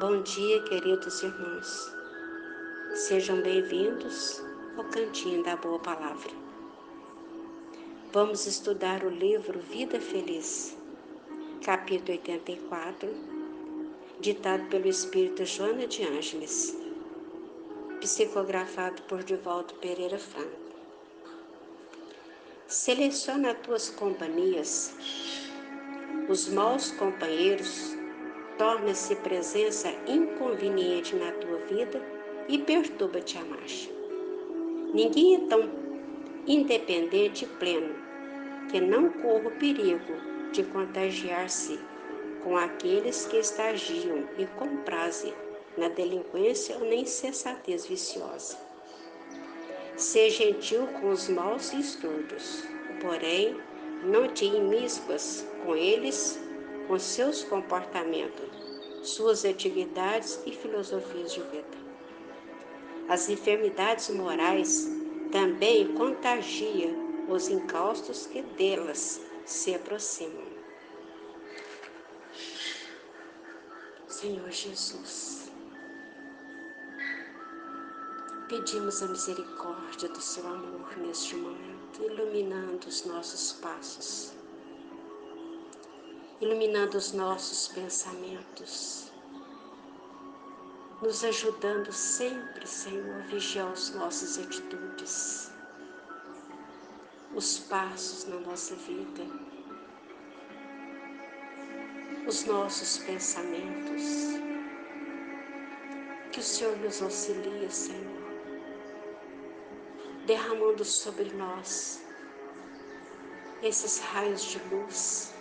Bom dia, queridos irmãos. Sejam bem-vindos ao Cantinho da Boa Palavra. Vamos estudar o livro Vida Feliz, capítulo 84, ditado pelo Espírito Joana de Ângeles, psicografado por Divaldo Pereira Franco. Seleciona as tuas companhias. Os maus companheiros torna-se presença inconveniente na tua vida e perturba-te a marcha. Ninguém é tão independente e pleno que não corra o perigo de contagiar-se com aqueles que estagiam e comprazem na delinquência ou na insensatez viciosa. Seja gentil com os maus e estordos, porém não te imiscuas com eles com seus comportamentos, suas atividades e filosofias de vida. As enfermidades morais também contagiam os encaustos que delas se aproximam. Senhor Jesus, pedimos a misericórdia do seu amor neste momento, iluminando os nossos passos iluminando os nossos pensamentos, nos ajudando sempre, Senhor, a vigiar as nossas atitudes, os passos na nossa vida, os nossos pensamentos. Que o Senhor nos auxilie, Senhor, derramando sobre nós esses raios de luz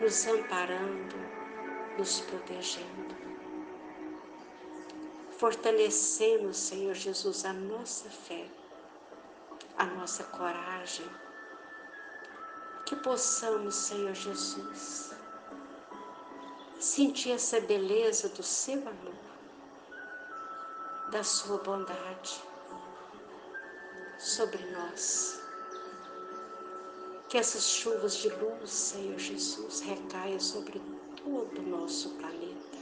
nos amparando, nos protegendo, fortalecendo, Senhor Jesus, a nossa fé, a nossa coragem, que possamos, Senhor Jesus, sentir essa beleza do seu amor, da sua bondade sobre nós que essas chuvas de luz, Senhor Jesus, recaiam sobre todo o nosso planeta,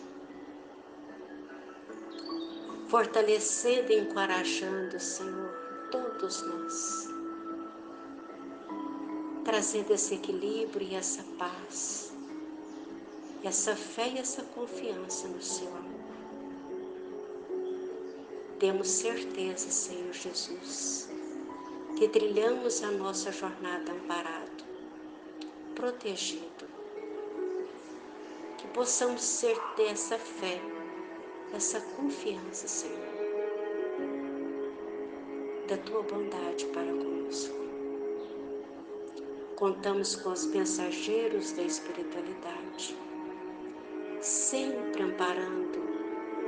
fortalecendo e encorajando, Senhor, todos nós, trazendo esse equilíbrio e essa paz, essa fé e essa confiança no Seu amor. Temos certeza, Senhor Jesus, que trilhamos a nossa jornada amparado, protegido. Que possamos ser ter essa fé, essa confiança, Senhor, da tua bondade para conosco. Contamos com os mensageiros da espiritualidade, sempre amparando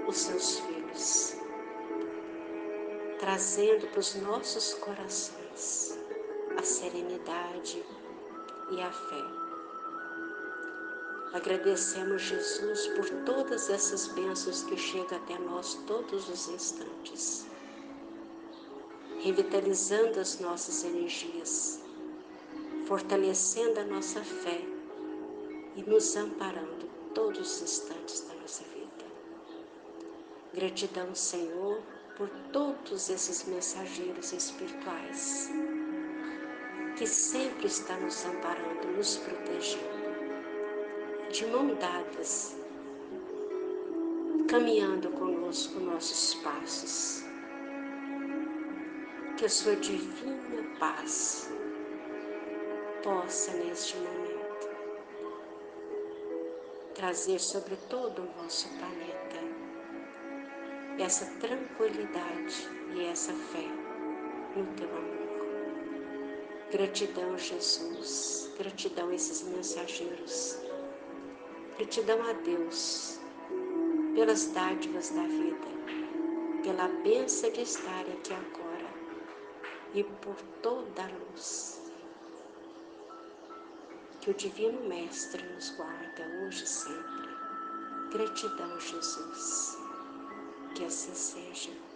os seus filhos trazendo para os nossos corações a serenidade e a fé. Agradecemos Jesus por todas essas bênçãos que chegam até nós todos os instantes, revitalizando as nossas energias, fortalecendo a nossa fé e nos amparando todos os instantes da nossa vida. Gratidão, Senhor por todos esses mensageiros espirituais que sempre está nos amparando, nos protegendo, de mão dadas, caminhando conosco nossos passos. Que a sua divina paz possa neste momento trazer sobre todo o nosso planeta essa tranquilidade e essa fé no teu amor. Gratidão, Jesus, gratidão a esses mensageiros, gratidão a Deus pelas dádivas da vida, pela benção de estar aqui agora e por toda a luz. Que o Divino Mestre nos guarda hoje e sempre. Gratidão, Jesus que assim seja.